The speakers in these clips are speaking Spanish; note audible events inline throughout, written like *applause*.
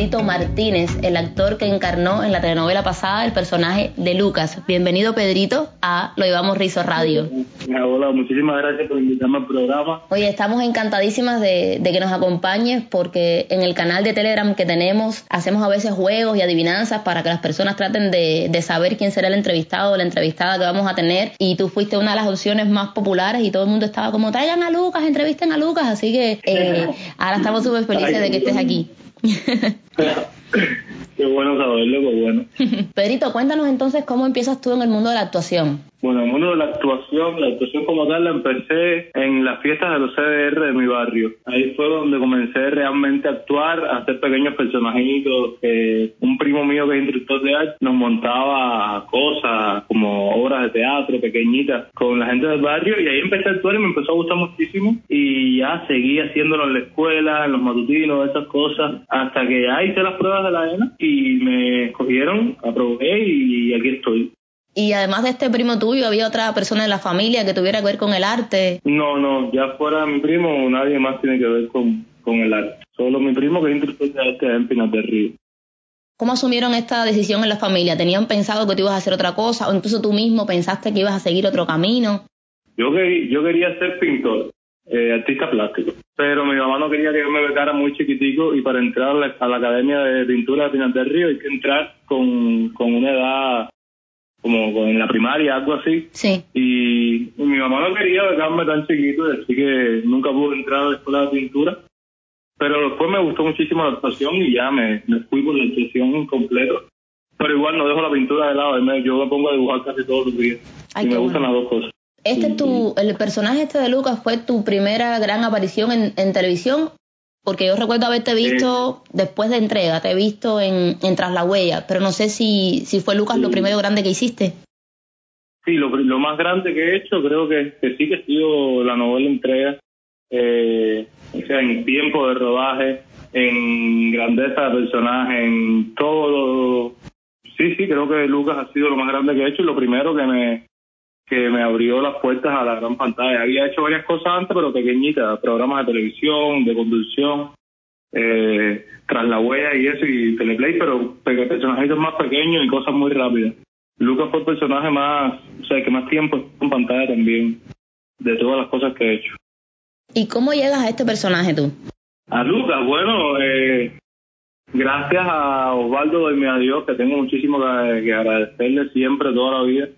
Pedrito Martínez, el actor que encarnó en la telenovela pasada el personaje de Lucas. Bienvenido, Pedrito, a Lo Llevamos Rizo Radio. Hola, muchísimas gracias por invitarme al programa. Oye, estamos encantadísimas de, de que nos acompañes porque en el canal de Telegram que tenemos hacemos a veces juegos y adivinanzas para que las personas traten de, de saber quién será el entrevistado o la entrevistada que vamos a tener. Y tú fuiste una de las opciones más populares y todo el mundo estaba como, traigan a Lucas, entrevisten a Lucas. Así que eh, *laughs* ahora estamos súper felices de que estés aquí. Qué bueno saberlo, pues bueno. *laughs* Pedrito, cuéntanos entonces cómo empiezas tú en el mundo de la actuación. Bueno, el mundo de la actuación, la actuación como tal la empecé en las fiestas de los CDR de mi barrio. Ahí fue donde comencé realmente a actuar, a hacer pequeños personajitos. un primo mío que es instructor de arte nos montaba cosas como obras de teatro pequeñitas con la gente del barrio y ahí empecé a actuar y me empezó a gustar muchísimo y ya seguí haciéndolo en la escuela, en los matutinos, esas cosas, hasta que ya hice las pruebas de la ENA y me escogieron, aprobé y aquí estoy. Y además de este primo tuyo, ¿había otra persona en la familia que tuviera que ver con el arte? No, no, ya fuera mi primo, nadie más tiene que ver con, con el arte. Solo mi primo que es instructor de arte en Pinas del Río. ¿Cómo asumieron esta decisión en la familia? ¿Tenían pensado que tú ibas a hacer otra cosa o incluso tú mismo pensaste que ibas a seguir otro camino? Yo, que, yo quería ser pintor, eh, artista plástico, pero mi mamá no quería que yo me becara muy chiquitico y para entrar a la, Academia de Pintura de Pinas del Río hay que entrar con, con una edad como en la primaria, algo así. Sí. Y, mi mamá no quería dejarme tan chiquito, así que nunca pude entrar a la escuela de pintura. Pero después me gustó muchísimo la actuación y ya me, fui por la actuación en completo. Pero igual no dejo la pintura de lado, yo me pongo a dibujar casi todos los días. y me gustan las dos cosas. Este tu, el personaje este de Lucas fue tu primera gran aparición en, en televisión porque yo recuerdo haberte visto después de entrega, te he visto en, en Tras la Huella, pero no sé si, si fue Lucas lo primero grande que hiciste. Sí, lo, lo más grande que he hecho creo que, sí que ha sido la novela entrega, eh, o sea, en tiempo de rodaje, en grandeza de personaje, en todo. Sí, sí, creo que Lucas ha sido lo más grande que he hecho y lo primero que me, que me abrió las puertas a la gran pantalla. Había hecho varias cosas antes, pero pequeñitas, programas de televisión, de conducción, eh, tras la huella y eso, y teleplay, pero personajes más pequeños y cosas muy rápidas. Lucas fue el personaje más, o sea, que más tiempo en pantalla también, de todas las cosas que he hecho. ¿Y cómo llegas a este personaje tú? A Lucas, bueno, eh, gracias a Osvaldo de mi adiós, que tengo muchísimo que agradecerle siempre, toda la vida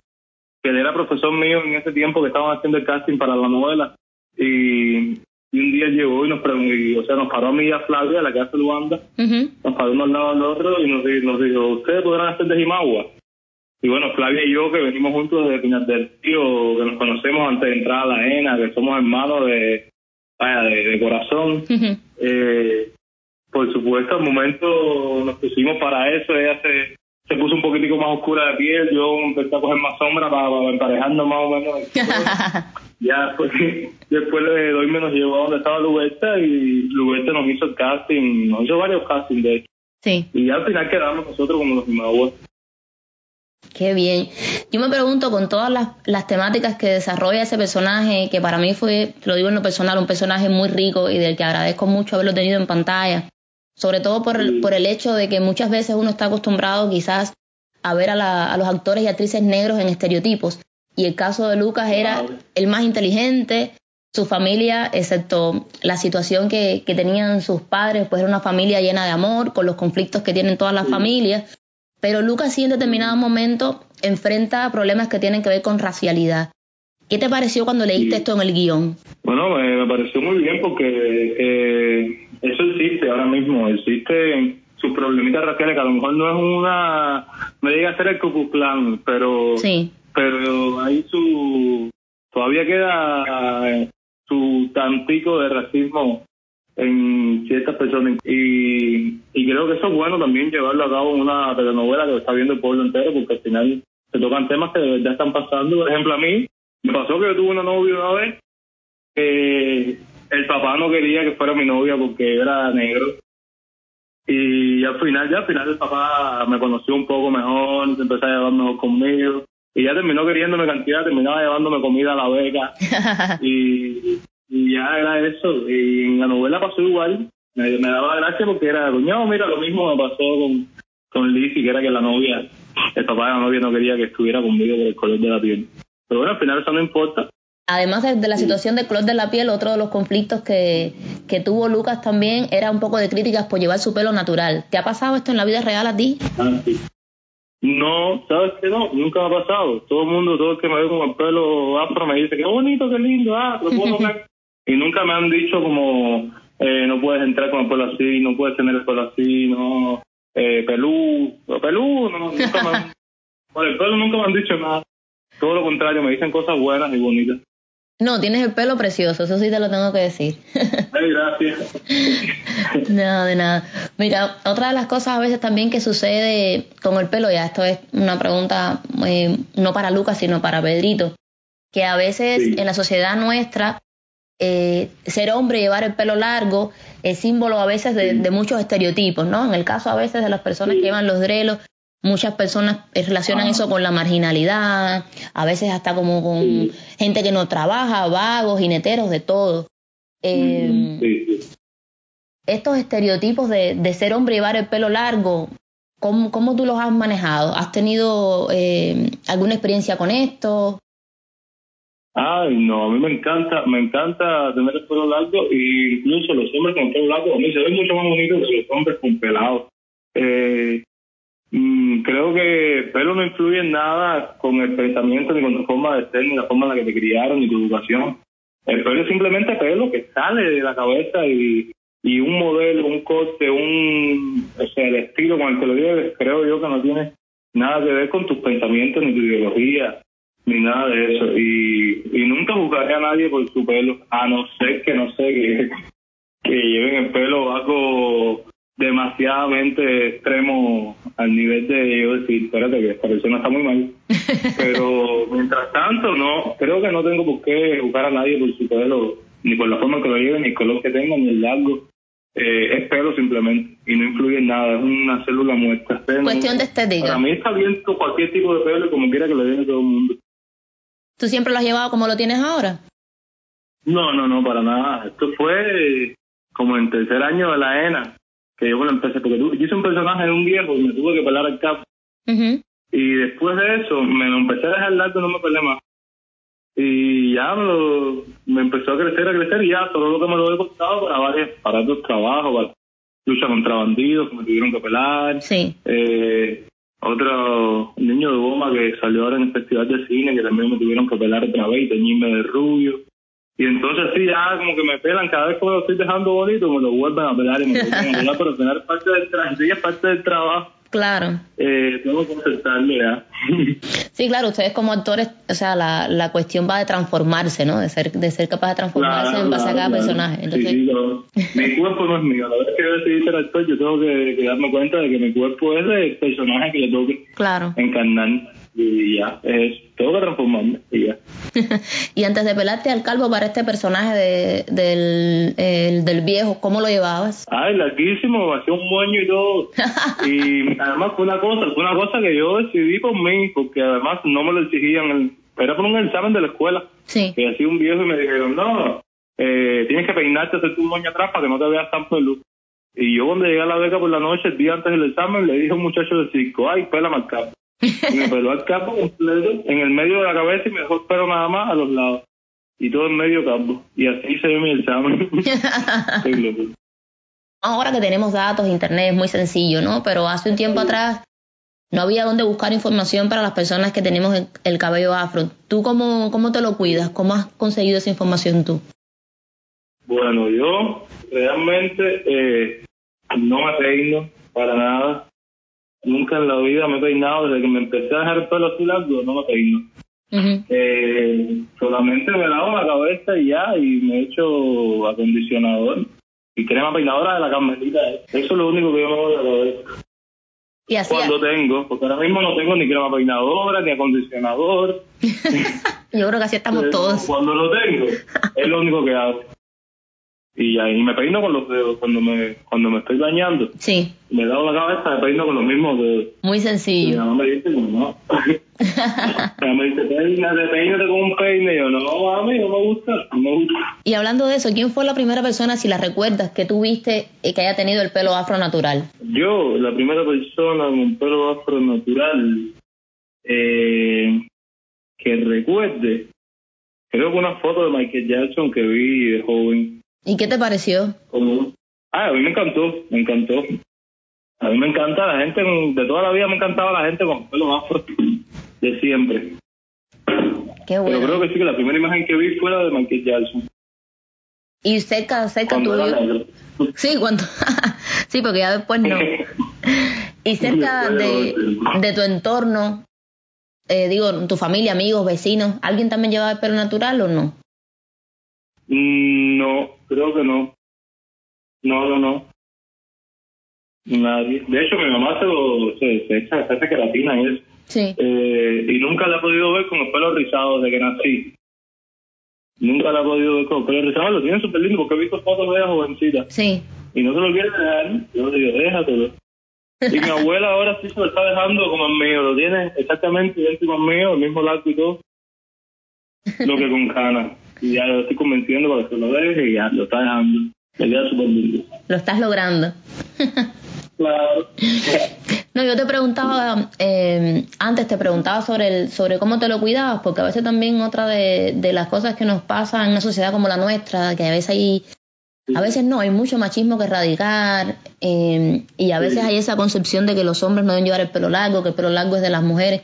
que él era profesor mío en ese tiempo que estaban haciendo el casting para la novela. Y, un día llegó y nos preguntó, o sea, nos paró a mí y a Flavia, la que hace Luanda, nos paró uno al lado del otro y nos, nos dijo, ¿ustedes podrán hacer de Jimagua? Y bueno, Flavia y yo, que venimos juntos desde Pinar del Tío, que nos conocemos antes de entrar a la ENA, que somos hermanos de, vaya, de, corazón. eh, por supuesto, al momento nos pusimos para eso. Ella se, se puso un poquitico más oscura de piel, yo empecé a coger más sombra para, para emparejarnos más o menos. *laughs* ya pues, después de doy nos llevó a donde estaba Luberta y Luberta nos hizo el casting, nos hizo varios castings de hecho. Sí. Y ya al final quedamos nosotros como los imaguas. Qué bien. Yo me pregunto con todas las, las, temáticas que desarrolla ese personaje, que para mí fue, lo digo en lo personal, un personaje muy rico y del que agradezco mucho haberlo tenido en pantalla sobre todo por, por el hecho de que muchas veces uno está acostumbrado quizás a ver a, los actores y actrices negros en estereotipos. Y el caso de Lucas era el más inteligente, su familia, excepto la situación que, que, tenían sus padres, pues era una familia llena de amor, con los conflictos que tienen todas las familias. Pero Lucas sí en determinado momento enfrenta problemas que tienen que ver con racialidad. ¿Qué te pareció cuando leíste esto en el guion? Bueno, me, pareció muy bien porque eh, mismo, existe sus problemitas raciales que a lo mejor no es una, me diga ser el Ku pero, sí. pero ahí su, todavía queda su tantico de racismo en ciertas personas y, y creo que eso es bueno también llevarlo a cabo en una telenovela que está viendo el pueblo entero porque al final se tocan temas que de verdad están pasando. Por ejemplo, a mí me pasó que yo tuve una novia una vez que el papá no quería que fuera mi novia porque era negro. Y al final, ya al final el papá me conoció un poco mejor, se empezó a llevar mejor conmigo. Y ya terminó queriéndome cantidad, terminaba llevándome comida a la beca. *laughs* y, y ya era eso. Y en la novela pasó igual. Me, me daba gracia porque era, coño, mira, lo mismo me pasó con, con Lizzie, que era que la novia, el papá de la novia no quería que estuviera conmigo por el color de la piel. Pero bueno, al final eso no importa. Además de, la situación del color de la piel, otro de los conflictos que, que tuvo Lucas también era un poco de críticas por llevar su pelo natural. ¿Te ha pasado esto en la vida real a ti? Ah, sí. No, ¿sabes qué no? Nunca me ha pasado. Todo el mundo, todo el que me ve con el pelo afro me dice, qué bonito, qué lindo, ah, lo puedo *laughs* ver. y nunca me han dicho como, eh, no puedes entrar con el pelo así, no puedes tener el pelo así, no, eh, pelú, pelú, no, nunca me han, *laughs* por el pelo nunca me han dicho nada. Todo lo contrario, me dicen cosas buenas y bonitas. No, tienes el pelo precioso, eso sí te lo tengo que decir. *laughs* Ay, gracias. *laughs* no, de nada. Mira, otra de las cosas a veces también que sucede con el pelo, ya esto es una pregunta eh, no para Lucas, sino para Pedrito, que a veces en la sociedad nuestra eh, ser hombre y llevar el pelo largo es símbolo a veces de, de, muchos estereotipos, ¿no? En el caso a veces de las personas que llevan los drelos, Muchas personas relacionan eso con la marginalidad, a veces hasta como con gente que no trabaja, vagos, jineteros, de todo. Eh, estos estereotipos de, de, ser hombre y llevar el pelo largo, ¿cómo, cómo tú los has manejado? ¿Has tenido eh, alguna experiencia con esto? Ay, no, a mí me encanta, me encanta tener el pelo largo e incluso los hombres con pelo largo, a mí se ven mucho más bonitos que los hombres con pelado. Eh, Creo que pelo no influye en nada con el pensamiento, ni con tu forma de ser, ni la forma en la que te criaron, ni tu educación. El pelo es simplemente pelo que sale de la cabeza y, y un modelo, un corte, un, o sea, el estilo con el que lo lleves, creo yo que no tiene nada que ver con tus pensamientos, ni tu ideología, ni nada de eso. Y, y nunca juzgaré a nadie por su pelo, a no ser que, no sé, que, que lleven el pelo bajo demasiadamente extremo al nivel de yo decir, espérate, que esta persona está muy mal. *laughs* Pero mientras tanto, no, creo que no tengo por qué juzgar a nadie por su pelo, ni por la forma que lo lleve, ni el color que tenga, ni el largo. Eh, es pelo simplemente y no influye en nada, es una célula muerta. Cuestión de estética. Para mí está bien cualquier tipo de pelo, como quiera que lo lleve todo el mundo. ¿Tú siempre lo has llevado como lo tienes ahora? No, no, no, para nada. Esto fue como en tercer año de la ENA que yo bueno empecé, porque yo hice un personaje de un viejo y me tuve que pelar el capo. Y después de eso, me lo empecé a dejar largo y no me pelé más. Y ya me, lo, me empezó a crecer, a crecer, y ya todo lo que me lo he costado para varios, para trabajos, para lucha contra bandidos que me tuvieron que pelar. Sí. Eh, otro niño de goma que salió ahora en el festival de cine que también me tuvieron que pelar otra vez y teñirme de rubio. Y entonces sí, ya como que me pelan, cada vez que me lo estoy dejando bonito, me lo vuelven a pelar y me lo vuelven a *laughs* pelar, pero al final parte del, tra es parte del trabajo. Claro. Eh, tengo que aceptarlo ya. *laughs* sí, claro, ustedes como actores, o sea, la, la cuestión va de transformarse, ¿no? De ser, de ser capaz de transformarse en base a cada personaje. Entonces... Sí, mi cuerpo no es mío. La vez que yo decidí ser actor, yo tengo que, que, darme cuenta de que mi cuerpo es del personaje que le tengo que claro. encarnar y ya, es, tengo que transformarme y ya. *laughs* y antes de pelarte al calvo para este personaje de, del, el, del viejo, ¿cómo lo llevabas? Ay, larguísimo, hacía un moño y todo. *laughs* y además fue una cosa, fue una cosa que yo decidí por mí, porque además no me lo exigían, el, era por un examen de la escuela. Sí. Que hacía un viejo y me dijeron, no, eh, tienes que peinarte, hacer tu moño atrás para que no te veas tan peludo. Y yo cuando llegué a la beca por la noche, el día antes del examen, le dije a un muchacho del circo, ay, pela marcada y me peló el capo completo en el medio de la cabeza y me dejó el pelo nada más a los lados. Y todo en medio campo. Y así se ve mi examen. *laughs* Ahora que tenemos datos, internet es muy sencillo, ¿no? Pero hace un tiempo atrás no había dónde buscar información para las personas que tenemos el, cabello afro. ¿Tú cómo, cómo te lo cuidas? ¿Cómo has conseguido esa información tú? Bueno, yo realmente eh, no me peino para nada. Nunca en la vida me he peinado, desde que me empecé a dejar el pelo así largo, no me peino. eh, solamente me lavo la cabeza y ya, y me echo acondicionador y crema peinadora de la Carmelita. Eso es lo único que yo me voy a la cabeza. ¿Y así Cuando tengo, porque ahora mismo no tengo ni crema peinadora, ni acondicionador. *laughs* yo creo que así estamos todos. Cuando lo tengo, es lo único que hago. Y ahí me peino con los dedos cuando me cuando me estoy bañando. Sí. Me dado la cabeza, me peino con los mismos dedos. Muy Y mi sencillo. mamá me dice, como no. *laughs* mi mamá me dice, peínate, peínate con un peine. Y yo, no, mami, no me gusta, no me gusta. Y hablando de eso, ¿quién fue la primera persona, si la recuerdas, que tú viste eh, que haya tenido el pelo afro natural? Yo, la primera persona con pelo afro natural eh, que recuerde, creo que una foto de Michael Jackson que vi de joven. ¿Y qué te pareció? Ah, a mí me encantó, me encantó. A mí me encanta la gente, de toda la vida me encantaba la gente con pelo afro, de siempre. Qué Pero bueno. creo que sí que la primera imagen que vi fue la de Michael Jackson. Y cerca, cerca tuyo. Sí, cuando. *laughs* sí, porque ya después no. *laughs* Y cerca de, de tu entorno, eh, digo, tu familia, amigos, vecinos, ¿alguien también llevaba el pelo natural o no? Mm, No, creo que no. No, no, no. Nadie. De hecho, mi mamá se, lo, se, se echa, se hace queratina y eso. Sí. Eh, y nunca la he podido ver con el pelo rizado desde que nací. Nunca la he podido ver con el pelo rizado. Lo tiene súper lindo porque he visto fotos de ella jovencita. Sí. Y no se lo quiere dejar. Yo le digo, déjatelo. Y mi abuela ahora sí se lo está dejando como el mío. Lo tiene exactamente idéntico al mío, el mismo largo y todo. Lo que con cana. Y ya lo estoy convenciendo para que lo deje y ya lo está dejando. Le queda súper lindo. Lo estás logrando. *laughs* Claro. *laughs* No, yo te preguntaba, eh, antes te preguntaba sobre el, sobre cómo te lo cuidabas, porque a veces también otra de, de las cosas que nos pasa en una sociedad como la nuestra, que a veces hay, a veces no, hay mucho machismo que erradicar, eh, y a veces hay esa concepción de que los hombres no deben llevar el pelo largo, que el pelo largo es de las mujeres.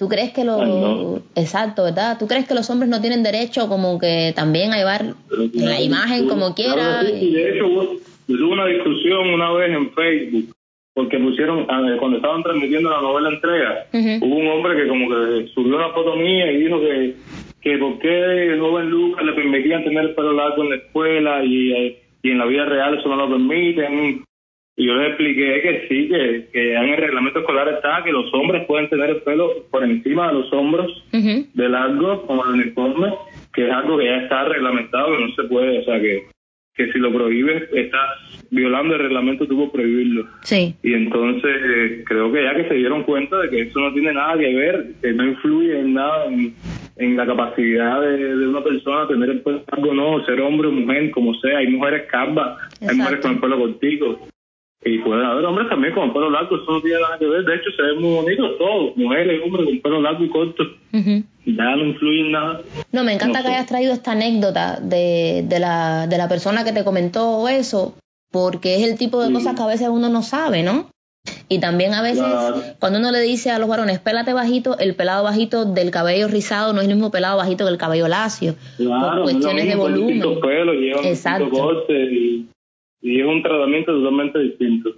¿Tú crees que los, Ay, no. exacto, verdad? ¿Tú crees que los hombres no tienen derecho como que también a llevar la imagen como quiera? Claro sí, y de hecho, hubo, una discusión una vez en Facebook, porque pusieron, ah, cuando estaban transmitiendo la novela entrega, hubo un hombre que como que subió una foto mía y dijo que, que por qué el joven Lucas le permitían tener el pelo largo en la escuela y, eh, y en la vida real eso no lo permiten. Y yo le expliqué que sí, que, que en el reglamento escolar está que los hombres pueden tener el pelo por encima de los hombros Ujú. de largo como el uniforme, que es algo que ya está reglamentado, que no se puede, o sea, que, que si lo prohíbes, estás violando el reglamento, puedes prohibirlo. Sí, Y entonces eh, creo que ya que se dieron cuenta de que eso no tiene nada que ver, que no influye en nada en, en la capacidad de, de una persona tener el pelo largo o no, ser hombre o mujer, como sea. Hay mujeres calvas, hay mujeres con el pelo cortico. Y pueden haber hombres también con el pelo largo, eso no tiene nada que ver. De hecho, se ven muy bonitos todos, mujeres hombres con pelo largo y corto. Ujú. Ya no influye en nada. No, me encanta No que hayas traído esta anécdota de, de, la, de la persona que te comentó eso, porque es el tipo de Sí. cosas que a veces uno no sabe, ¿no? Y también a veces, Claro. cuando uno le dice a los varones, pélate bajito, el pelado bajito del cabello rizado no es el mismo pelado bajito que el cabello lacio. Claro, por cuestiones de no mismo, volumen. pelos, Exacto. y, y es un tratamiento totalmente distinto.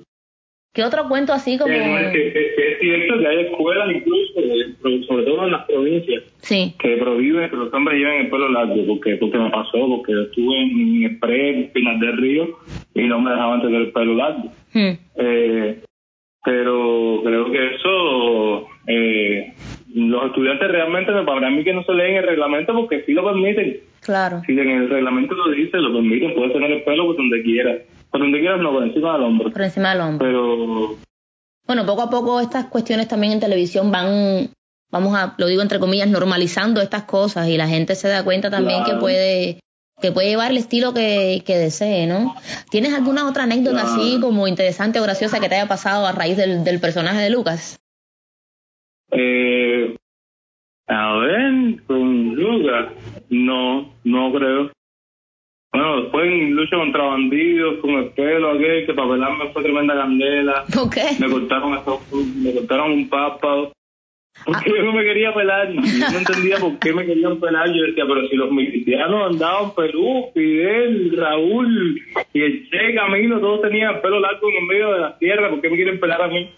¿Qué otro cuento así como...? Que, no es, que, es cierto que hay escuelas incluso, eh, sobre todo en las provincias, Sí, que prohíben que los hombres lleven el pelo largo, porque porque me pasó, porque estuve en Express, en Pinar del Río, y no me dejaban tener el pelo largo. Hmm. Eh, pero creo que eso, eh, los estudiantes realmente, para mí que no se leen el reglamento porque sí lo permiten. claro. Si en el reglamento lo dice, lo permiten, puedes tener el pelo por donde quieras. Por donde quieras, no, por encima del hombro. Por encima del hombro. Pero Bueno, poco a poco estas cuestiones también en televisión van, vamos a, lo digo entre comillas, normalizando estas cosas y la gente se da cuenta también Claro. que puede que puede llevar el estilo que, que desee, ¿no? ¿Tienes alguna otra anécdota Claro. así como interesante o graciosa que te haya pasado a raíz del, del personaje de Lucas? Eh, a ver, con Lucas, no, no creo. Bueno, después en lucha contra bandidos, con el pelo aquel, que para pelarme fue tremenda candela. ¿Por qué? Me cortaron, me cortaron un párpado. Porque yo no me quería pelar. Yo no entendía por qué me querían pelar. Yo decía, pero si los milicianos andaban Perú, Fidel, Raúl y el Che Camilo, todos tenían el pelo largo en el medio de la tierra, ¿por qué me quieren pelar a mí?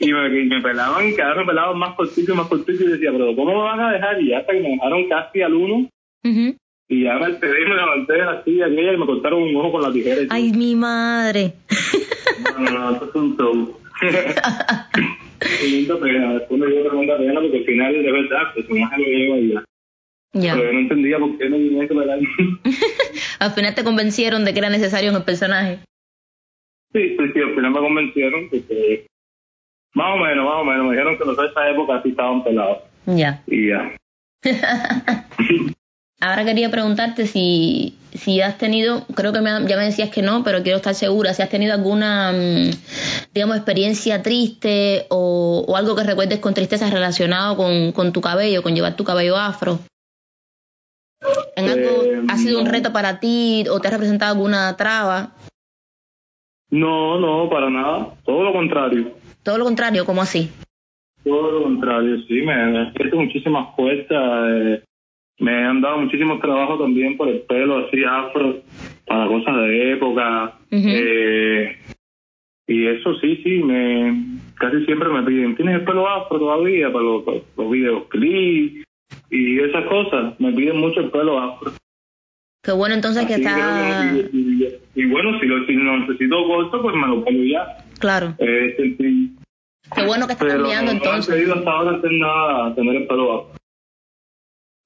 Y me, pelaban, cada vez me pelaban más cortito y más cortito. Y decía, pero ¿cómo me van a dejar? Y hasta que me dejaron casi al uno. Y ya me enteré y me levanté de la silla aquella y me cortaron un ojo con la tijera. y. Ay, mi madre. No, no, no, eso es un show. *laughs* Tremenda pena, después me dio tremenda pena porque al final, de verdad, el personaje lo lleva y ya. Ya. Pero yo no entendía por qué no tenía que *laughs* al final te convencieron de que era necesario en el personaje. Sí, sí, sí, al final me convencieron porque más o menos, más o menos, me dijeron que los de esa época sí estaban pelados. Ya. Y ya. *laughs* Ahora quería preguntarte si, si has tenido, creo que ya me decías que no, pero quiero estar segura, si has tenido alguna, mm, digamos, experiencia triste o, algo que recuerdes con tristeza relacionado con, con, tu cabello, con llevar tu cabello afro. ¿En algo eh, ha sido un reto para ti o te ha representado alguna traba? No, no, para nada, todo lo contrario. Todo lo contrario, ¿cómo así? Todo lo contrario, sí, me, me muchísimas puertas. Eh, me han dado muchísimo trabajo también por el pelo así afro, para cosas de época. eh, y eso sí, sí, me casi siempre me piden, ¿tienes el pelo afro todavía para los, para los videoclips y esas cosas? Me piden mucho el pelo afro. Qué bueno entonces que está... y, bueno, si lo, necesito corto, pues me lo pongo ya. Claro. Eh, Qué bueno que está cambiando entonces. No he hasta ahora hacer nada, tener el pelo afro.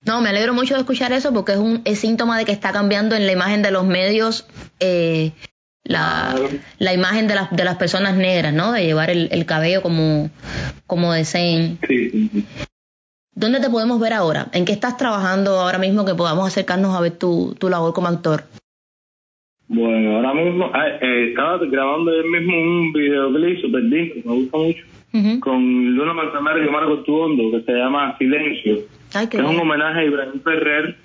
No, me alegro mucho de escuchar eso porque es un es síntoma de que está cambiando en la imagen de los medios eh, la, la, imagen de las, de las personas negras, ¿no? De llevar el, el cabello como, como deseen. Sí. ¿Dónde te podemos ver ahora? ¿En qué estás trabajando ahora mismo que podamos acercarnos a ver tu, tu labor como actor? Bueno, ahora mismo ah, eh, estaba grabando el mismo un videoclip super lindo, me gusta mucho, con Luna Manzanares y Marco Tuondo, que se llama Silencio es un homenaje a Ibrahim Ferrer,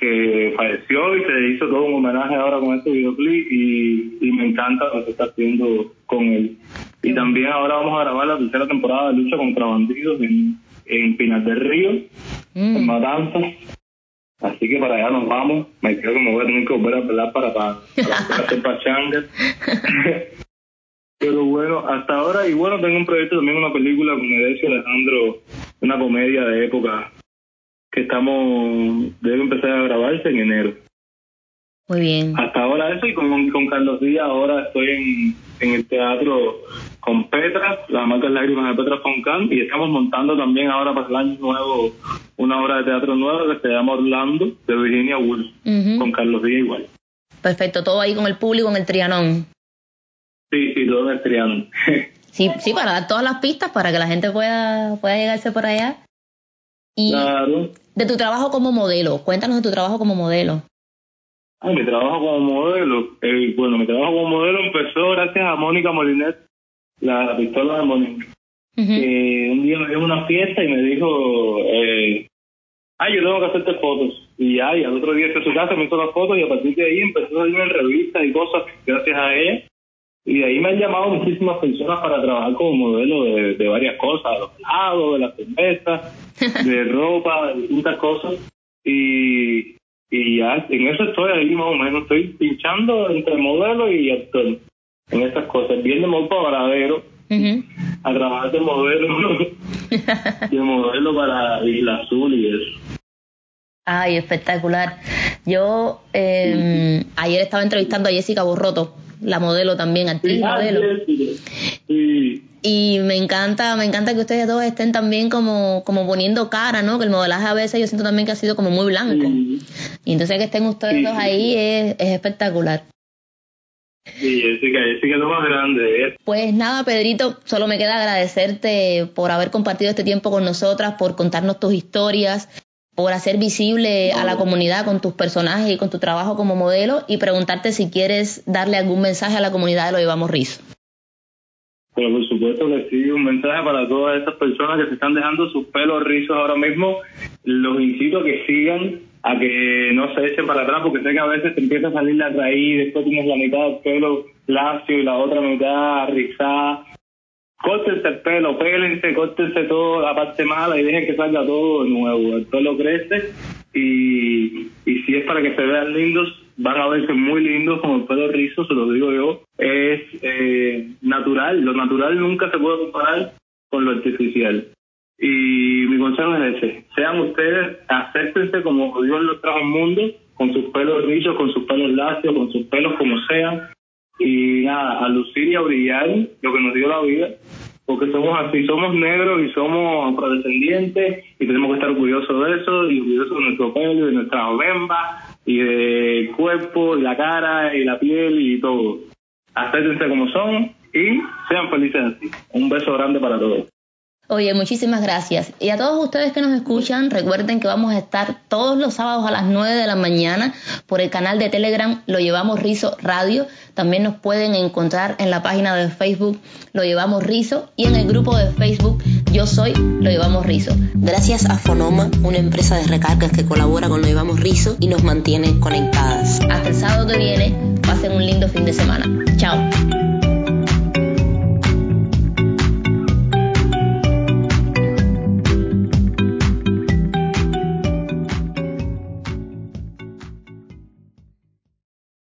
que falleció y se hizo todo un homenaje ahora con este videoclip y, me encanta lo que está haciendo con él. Y también ahora vamos a grabar la tercera temporada de Lucha contra Bandidos en, en Pinar del Río, mm. en Matanzas. Así que para allá nos vamos. Me creo que me voy a tener que volver a pelar para, para, para hacer pachangas. *laughs* Pero bueno, hasta ahora, y bueno, tengo un proyecto también, una película con Edesio Alejandro, una comedia de época que estamos, debe empezar a grabarse en enero. Muy bien. Hasta ahora eso y con, con Carlos Díaz ahora estoy en, en el teatro con Petra, las marcas lágrimas de Petra Foncán y estamos montando también ahora para el año nuevo una obra de teatro nueva que se llama Orlando de Virginia Woolf con Carlos Díaz igual. Perfecto, todo ahí con el público en el Trianón. Sí, sí, todo en el Trianón. *laughs* sí, sí, para dar todas las pistas para que la gente pueda, pueda llegarse por allá. Y de tu trabajo como modelo, cuéntanos de tu trabajo como modelo. Ah, mi trabajo como modelo, eh, bueno, mi trabajo como modelo empezó gracias a Mónica Molinet, la, pistola de Mónica. un día me dio una fiesta y me dijo, eh, ay, yo tengo que hacerte fotos. Y ya, y al otro día fue a su casa, me hizo las fotos y a partir de ahí empezó a salir en revistas y cosas gracias a ella. Y de ahí me han llamado muchísimas personas para trabajar como modelo de, de varias cosas, de los lados, de las cervezas, *laughs* de ropa, de distintas cosas. Y, y ya, en eso estoy ahí más o menos, estoy pinchando entre modelo y actor en estas cosas. Viene muy paradero a trabajar de modelo, *laughs* de modelo para Isla Azul y eso. Ay, espectacular. Yo eh, ayer estaba entrevistando a Jessica Borroto la modelo también, actriz modelo. Y me encanta, me encanta que ustedes dos estén también como, como poniendo cara, ¿no? Que el modelaje a veces yo siento también que ha sido como muy blanco. Y entonces que estén ustedes dos ahí es, es espectacular. Sí, Jessica, Jessica es lo más grande. ¿eh? Pues nada, Pedrito, solo me queda agradecerte por haber compartido este tiempo con nosotras, por contarnos tus historias, por hacer visible a la comunidad con tus personajes y con tu trabajo como modelo y preguntarte si quieres darle algún mensaje a la comunidad de Lo Llevamos Rizo. Bueno, por supuesto que sí, un mensaje para todas estas personas que se están dejando sus pelos rizos ahora mismo. Los incito a que sigan, a que no se echen para atrás, porque sé que a veces te empieza a salir la raíz, después tienes la mitad del pelo lacio y la otra mitad rizada córtense el pelo, pélense, córtense todo la parte mala y dejen que salga todo nuevo. El pelo crece y, y si es para que se vean lindos, van a verse muy lindos con el pelo rizo, se lo digo yo. Es eh, natural, lo natural nunca se puede comparar con lo artificial. Y mi consejo es ese, sean ustedes, acéptense como Dios los trajo al mundo, con sus pelos rizos, con sus pelos lacios, con sus pelos como sean, y nada, a lucir y a brillar lo que nos dio la vida, porque somos así, somos negros y somos afrodescendientes y tenemos que estar orgullosos de eso y orgullosos de nuestro pelo y de nuestra bemba y de cuerpo y la cara y la piel y todo. Acéptense como son y sean felices así. Un beso grande para todos. Oye, muchísimas gracias. Y a todos ustedes que nos escuchan, recuerden que vamos a estar todos los sábados a las 9 de la mañana por el canal de Telegram Lo Llevamos Rizo Radio. También nos pueden encontrar en la página de Facebook Lo Llevamos Rizo y en el grupo de Facebook Yo Soy Lo Llevamos Rizo. Gracias a Fonoma, una empresa de recargas que colabora con Lo Llevamos Rizo y nos mantiene conectadas. Hasta el sábado que viene, pasen un lindo fin de semana. Chao.